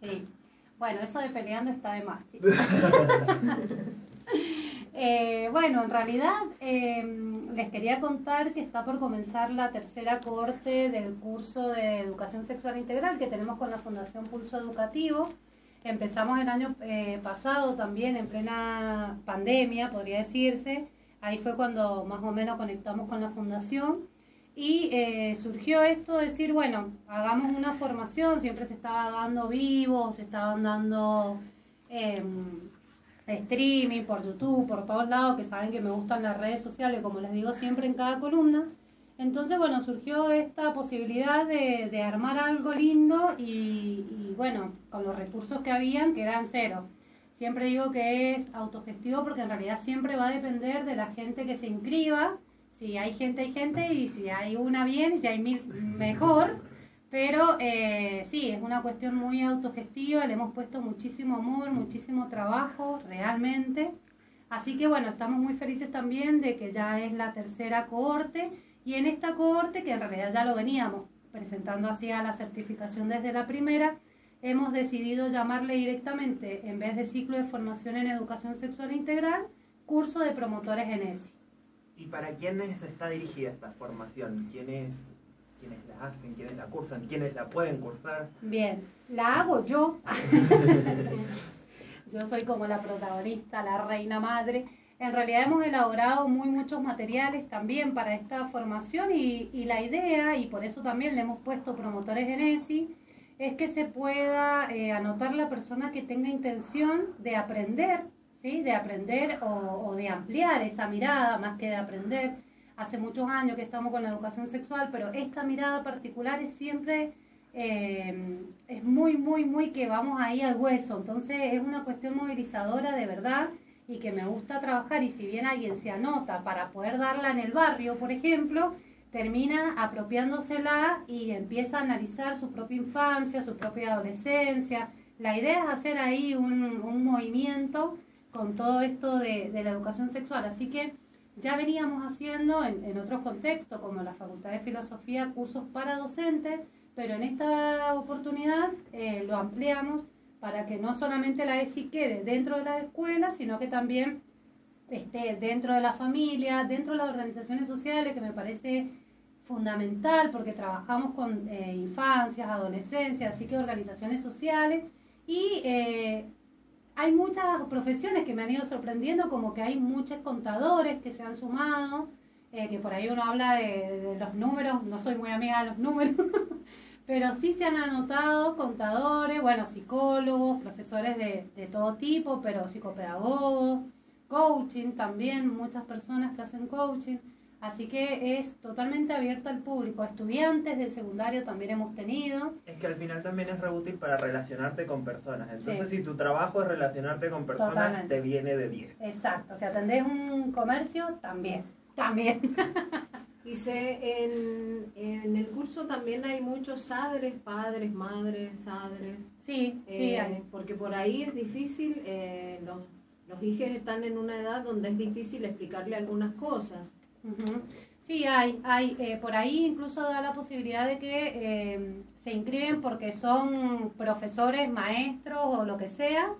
Sí. Bueno, eso de peleando está de más, chicos. Eh, bueno, en realidad em, les quería contar que está por comenzar la tercera corte del curso de Educación Sexual Integral que tenemos con la Fundación Pulso Educativo. Empezamos el año eh, pasado también en plena pandemia, podría decirse. Ahí fue cuando más o menos conectamos con la fundación y eh, surgió esto de decir, bueno, hagamos una formación, siempre se estaba dando vivo, se estaban dando em, streaming por YouTube, por todos lados, que saben que me gustan las redes sociales, como les digo siempre en cada columna. Entonces, bueno, surgió esta posibilidad de, armar algo lindo y, bueno, con los recursos que habían, que eran cero. Siempre digo que es autogestivo porque en realidad siempre va a depender de la gente que se inscriba. Si hay gente, hay gente, y si hay una bien, si hay mil, mejor. Pero eh, sí, es una cuestión muy autogestiva, le hemos puesto muchísimo amor, muchísimo trabajo, realmente. Así que bueno, estamos muy felices también de que ya es la tercera cohorte y en esta cohorte, que en realidad ya lo veníamos presentando así a la certificación desde la primera, hemos decidido llamarle directamente, en vez de ciclo de formación en educación sexual integral, curso de promotores en ESI. ¿Y para quiénes está dirigida esta formación? ¿Quiénes, quiénes la hacen? ¿Quiénes la cursan? ¿Quiénes la pueden cursar? Bien, la hago yo. yo soy como la protagonista, la reina madre en realidad hemos elaborado muy muchos materiales también para esta formación y, la idea, y por eso también le hemos puesto promotores en ESI, es que se pueda eh, anotar la persona que tenga intención de aprender, de aprender o, de ampliar esa mirada más que de aprender. Hace muchos años que estamos con la educación sexual, pero esta mirada particular es siempre, eh, es muy, muy, muy que vamos ahí al hueso. Entonces es una cuestión movilizadora de verdad y que me gusta trabajar y si bien alguien se anota para poder darla en el barrio, por ejemplo, termina apropiándosela y empieza a analizar su propia infancia, su propia adolescencia. La idea es hacer ahí un, movimiento con todo esto de, la educación sexual. Así que ya veníamos haciendo en, otros contextos, como la Facultad de Filosofía, cursos para docentes, pero en esta oportunidad eh, lo ampliamos para que no solamente la ESI quede dentro de la escuela, sino que también esté dentro de la familia, dentro de las organizaciones sociales, que me parece fundamental porque trabajamos con eh, infancias, adolescencias, así que organizaciones sociales y eh, hay muchas profesiones que me han ido sorprendiendo, como que hay muchos contadores que se han sumado, eh, que por ahí uno habla de, de, los números, no soy muy amiga de los números, pero sí se han anotado contadores, bueno, psicólogos, profesores de, todo tipo, pero psicopedagogos, coaching también, muchas personas que hacen coaching. Así que es totalmente abierta al público. Estudiantes del secundario también hemos tenido. Es que al final también es re útil para relacionarte con personas. Entonces, si tu trabajo es relacionarte con personas, te viene de 10. Exacto. Si atendés un comercio, también. También. Y se, en, en, el curso también hay muchos padres, padres, madres, sadres. Sí, sí eh, Porque por ahí es difícil, eh, los, los hijos están en una edad donde es difícil explicarle algunas cosas. Sí, hay, hay eh, por ahí incluso da la posibilidad de que se inscriben porque son profesores, maestros o lo que sea,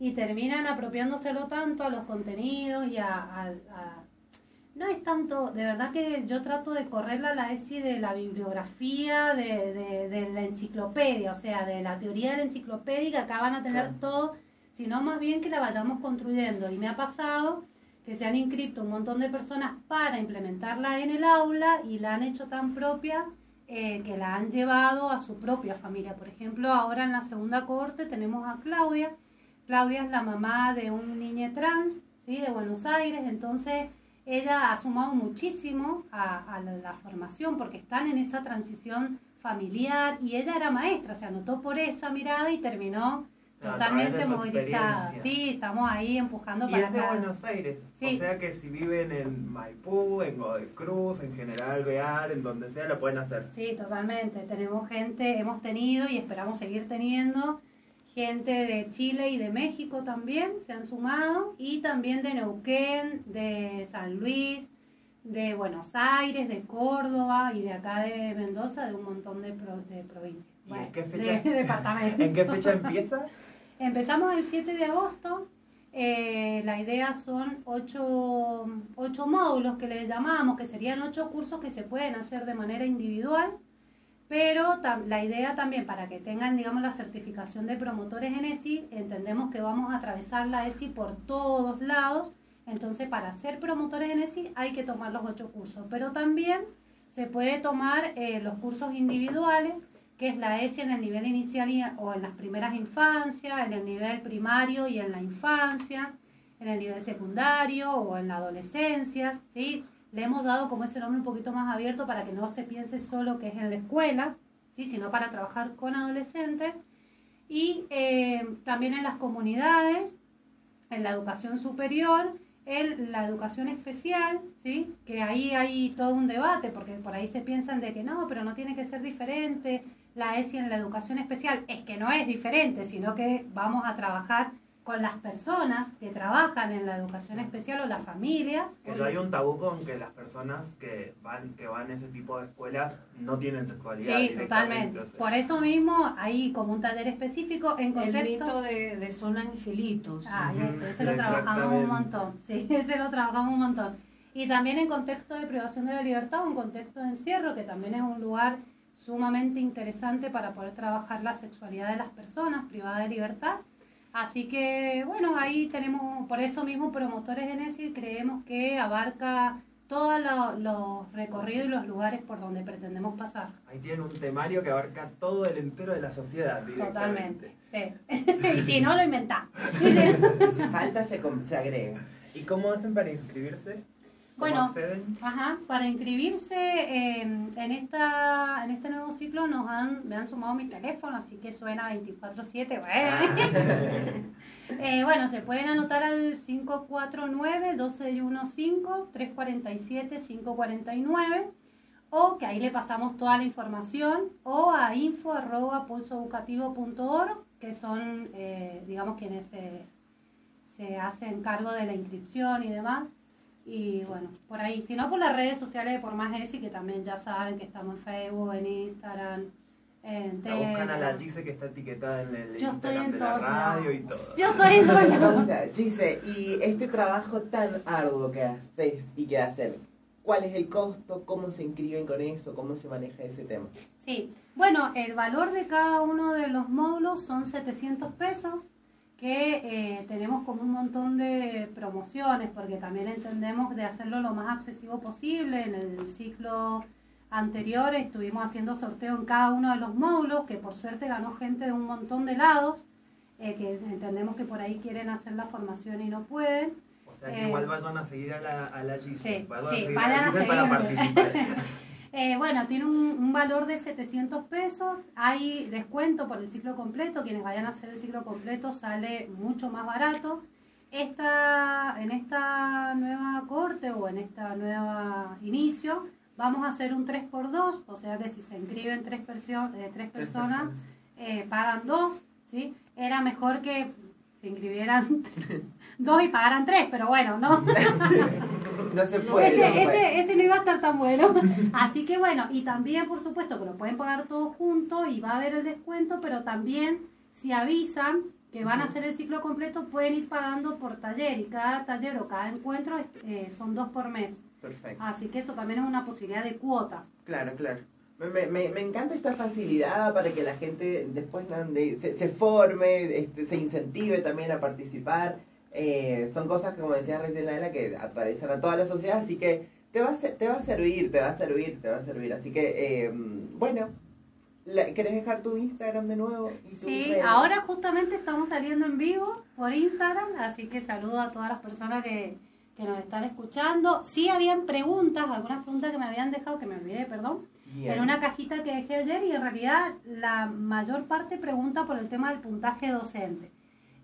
y terminan apropiándoselo tanto a los contenidos y a no es tanto, de verdad que yo trato de correrla la ESI de la bibliografía, de, de, la enciclopedia, o sea, de la teoría de la enciclopedia, acá van a tener todo, sino más bien que la vayamos construyendo. Y me ha pasado que se han inscrito un montón de personas para implementarla en el aula y la han hecho tan propia eh, que la han llevado a su propia familia. Por ejemplo, ahora en la segunda corte tenemos a Claudia. Claudia es la mamá de un niño trans, ¿sí? De Buenos Aires, entonces ella ha sumado muchísimo a, la, formación porque están en esa transición familiar y ella era maestra, se anotó por esa mirada y terminó totalmente movilizada. Sí, estamos ahí empujando y para es de Buenos Aires, o sea que si viven en Maipú, en Godoy Cruz, en General Bear, en donde sea, lo pueden hacer. Sí, totalmente. Tenemos gente, hemos tenido y esperamos seguir teniendo gente de Chile y de México también se han sumado y también de Neuquén, de San Luis, de Buenos Aires, de Córdoba y de acá de Mendoza, de un montón de, provincias. ¿Y bueno, en qué fecha? de departamento. ¿En qué fecha empieza? Empezamos el 7 de agosto. Eh, la idea son ocho, ocho módulos que le llamamos, que serían ocho cursos que se pueden hacer de manera individual, pero la idea también para que tengan, digamos, la certificación de promotores en ESI, entendemos que vamos a atravesar la ESI por todos lados, entonces para ser promotores en ESI hay que tomar los ocho cursos, pero también se puede tomar eh, los cursos individuales, que es la ESI en el nivel inicial o en las primeras infancias, en el nivel primario y en la infancia, en el nivel secundario o en la adolescencia, ¿sí? Le hemos dado como ese nombre un poquito más abierto para que no se piense solo que es en la escuela, ¿sí? Sino para trabajar con adolescentes y eh, también en las comunidades, en la educación superior, en la educación especial, ¿sí? que ahí hay todo un debate, porque por ahí se piensan de que no, pero no tiene que ser diferente la ESI en la educación especial. Es que no es diferente, sino que vamos a trabajar con las personas que trabajan en la educación especial o la familia. Que ya hay un tabú con que las personas que van, que van a ese tipo de escuelas no tienen sexualidad. Sí, totalmente. o sea. Por eso mismo hay como un taller específico en El contexto... mito de, de son angelitos. Ah, ese, ese lo trabajamos un montón, sí, ese lo trabajamos un montón. Y también en contexto de privación de la libertad, un contexto de encierro, que también es un lugar sumamente interesante para poder trabajar la sexualidad de las personas privadas de libertad. Así que, bueno, ahí tenemos, por eso mismo, promotores en ESI, creemos que abarca todos lo- los recorridos y los lugares por donde pretendemos pasar. Ahí tienen un temario que abarca todo el entero de la sociedad. Totalmente, sí. y si no, lo inventamos. Si falta, se, se agrega. ¿Y cómo hacen para inscribirse? ¿Cómo Bueno, acceden? Ajá, para inscribirse eh, en esta en este nuevo ciclo nos han me han sumado mi teléfono, así que suena 24/7. Bueno. Eh, bueno, se pueden anotar al 549-1215-347-549 o que ahí le pasamos toda la información o a info arroba pulsoeducativo.org que son, eh, digamos, quienes se, se hacen cargo de la inscripción y demás. Y bueno, por ahí, si no por las redes sociales de Por Más ESI, que también ya saben que estamos en Facebook, en Instagram, en La buscan a la. Gise que está etiquetada en el Yo estoy Instagram en de la radio y todo. Yo estoy en. Pregunta, Gise, y este trabajo tan arduo que haces y que hacen, ¿cuál es el costo? ¿Cómo se inscriben con eso? ¿Cómo se maneja ese tema? Sí, bueno, el valor de cada uno de los módulos son 700 pesos, que eh, tenemos como un montón de promociones, porque también entendemos de hacerlo lo más accesivo posible. En el ciclo anterior estuvimos haciendo sorteo en cada uno de los módulos, que por suerte ganó gente de un montón de lados, eh, que entendemos que por ahí quieren hacer la formación y no pueden. O sea que Eh, igual vayan a seguir a la, a la Gise. Sí, vayan sí, a seguir vayan a a la Gise para participar. Eh, bueno, tiene un, un valor de 700 pesos. Hay descuento por el ciclo completo. Quienes vayan a hacer el ciclo completo sale mucho más barato. Esta, en esta nueva corte o en esta nueva inicio vamos a hacer un 3x2, o sea que si se inscriben tres, persio- eh, tres personas, eh, pagan dos, ¿sí? Era mejor que se inscribieran dos y pagaran tres, pero bueno, no. No se puede. Ese, no se puede. ese, ese no iba a estar tan bueno. Así que bueno, y también por supuesto que lo pueden pagar todos juntos y va a haber el descuento, pero también si avisan que van a hacer el ciclo completo, pueden ir pagando por taller y cada taller o cada encuentro eh, son dos por mes. Perfecto. Así que eso también es una posibilidad de cuotas. Claro, claro. Me, me- me, encanta esta facilidad para que la gente después se forme, este, se incentive también a participar. Eh, son cosas que, como decía recién Laila, que atraviesan a toda la sociedad, así que te va a, ser- te va a servir, te va a servir, te va a servir. Así que, eh, bueno, ¿querés dejar tu Instagram de nuevo? y Sí, ahora justamente estamos saliendo en vivo por Instagram, así que saludo a todas las personas que, que nos están escuchando. Sí habían preguntas, algunas preguntas que me habían dejado, que me olvidé, perdón. Bien. en una cajita que dejé ayer y en realidad la mayor parte pregunta por el tema del puntaje docente.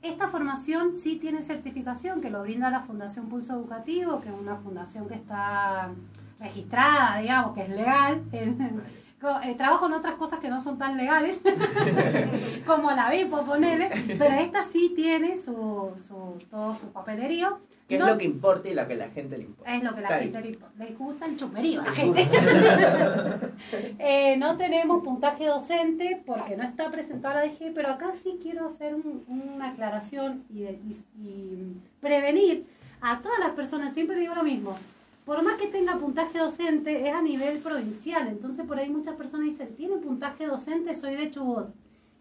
Esta formación sí tiene certificación que lo brinda la Fundación Pulso Educativo, que es una fundación que está registrada, digamos, que es legal, eh, trabajo en otras cosas que no son tan legales, como la VIPO, ponele, pero esta sí tiene su, su, todo su papelerío. ¿Qué No- es lo que importa y lo que la gente le importa? es lo que la gente le, le gusta el chusmerío a la gente. Eh, no tenemos puntaje docente porque no está presentada la DG, pero acá sí quiero hacer un- una aclaración y, de- y- y prevenir a todas las personas. Siempre digo lo mismo. Por más que tenga puntaje docente, es a nivel provincial. Entonces, por ahí muchas personas dicen, ¿tiene puntaje docente? Soy de Chubut.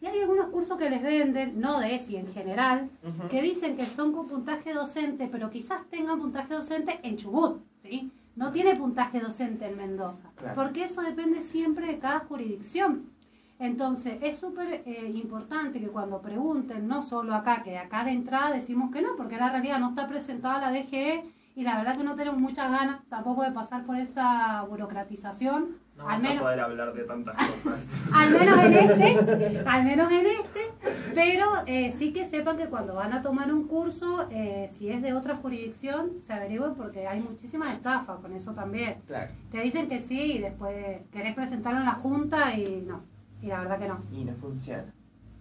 Y hay algunos cursos que les venden, no de ESI en general, que dicen que son con puntaje docente, pero quizás tengan puntaje docente en Chubut, ¿sí? No tiene puntaje docente en Mendoza, Claro. porque eso depende siempre de cada jurisdicción. Entonces, es súper eh, importante que cuando pregunten, no solo acá, que acá de entrada decimos que no, porque la realidad no está presentada la DGE y la verdad que no tenemos muchas ganas tampoco de pasar por esa burocratización. No al vas a menos, poder hablar de tantas cosas. al menos en este, al menos en este, pero eh, sí que sepan que cuando van a tomar un curso, eh, si es de otra jurisdicción, se averigüen porque hay muchísimas estafas con eso también. Claro. Te dicen que sí y después querés presentarlo en la junta y no, y la verdad que no, Y no funciona.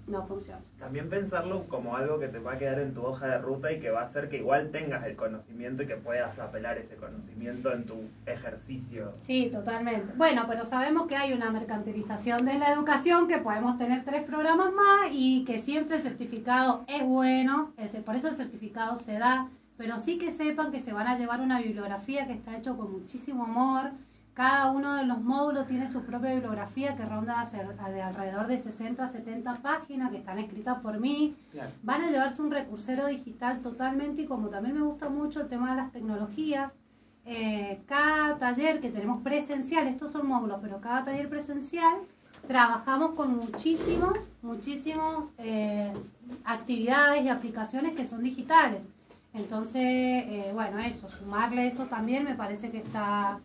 No funciona. También pensarlo como algo que te va a quedar en tu hoja de ruta y que va a hacer que igual tengas el conocimiento y que puedas apelar ese conocimiento en tu ejercicio. Sí, totalmente. Bueno, pero sabemos que hay una mercantilización de la educación, que podemos tener tres programas más y que siempre el certificado es bueno, por eso el certificado se da, pero sí que sepan que se van a llevar una bibliografía que está hecho con muchísimo amor. Cada uno de los módulos tiene su propia bibliografía que ronda de alrededor de 60 70 páginas que están escritas por mí. Claro. Van a llevarse un recursero digital totalmente y como también me gusta mucho el tema de las tecnologías, eh, cada taller que tenemos presencial, estos son módulos, pero cada taller presencial trabajamos con muchísimos, muchísimos eh, actividades y aplicaciones que son digitales. Entonces, eh, bueno, eso, sumarle eso también me parece que está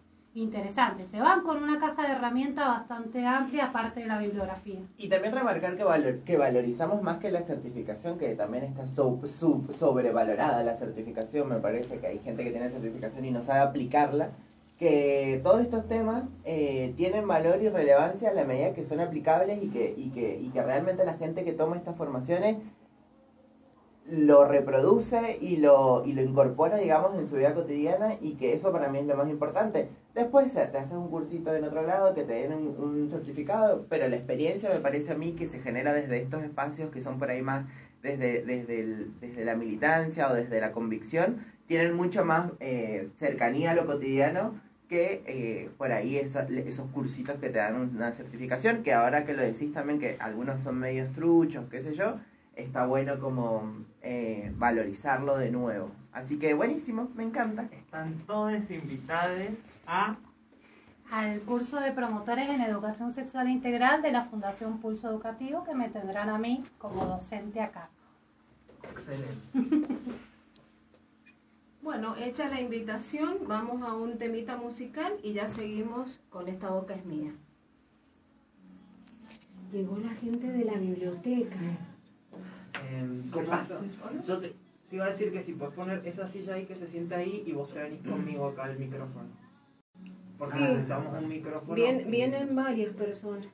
interesante. Se van con una caja de herramientas bastante amplia, aparte de la bibliografía. Y también remarcar que, valor- que valorizamos más que la certificación, que también está so- sub- sobrevalorada la certificación. Me parece que hay gente que tiene certificación y no sabe aplicarla. Que todos estos temas eh, tienen valor y relevancia a la medida que son aplicables y que, y, que, y que realmente la gente que toma estas formaciones lo reproduce y lo, y lo incorpora, digamos, en su vida cotidiana y que eso para mí es lo más importante. Después te haces un cursito en otro lado que te den un, certificado, pero la experiencia me parece a mí que se genera desde estos espacios que son por ahí más desde, desde, desde la militancia o desde la convicción, tienen mucho más eh, cercanía a lo cotidiano que eh, por ahí esa- esos cursitos que te dan una certificación, que ahora que lo decís también que algunos son medios truchos, qué sé yo, está bueno como eh, valorizarlo de nuevo. Así que buenísimo, me encanta. Están todos invitados a al curso de promotores en educación sexual integral de la Fundación Pulso Educativo que me tendrán a mí como docente acá. Excelente. Bueno, hecha la invitación, vamos a un temita musical y ya seguimos con Esta boca es mía. Llegó la gente de la biblioteca. Eh, ¿Qué pasa? Yo te, te iba a decir que si puedes poner esa silla ahí que se siente ahí y vos te venís conmigo acá al micrófono. Porque Sí. necesitamos un micrófono. Vien- vienen varias personas.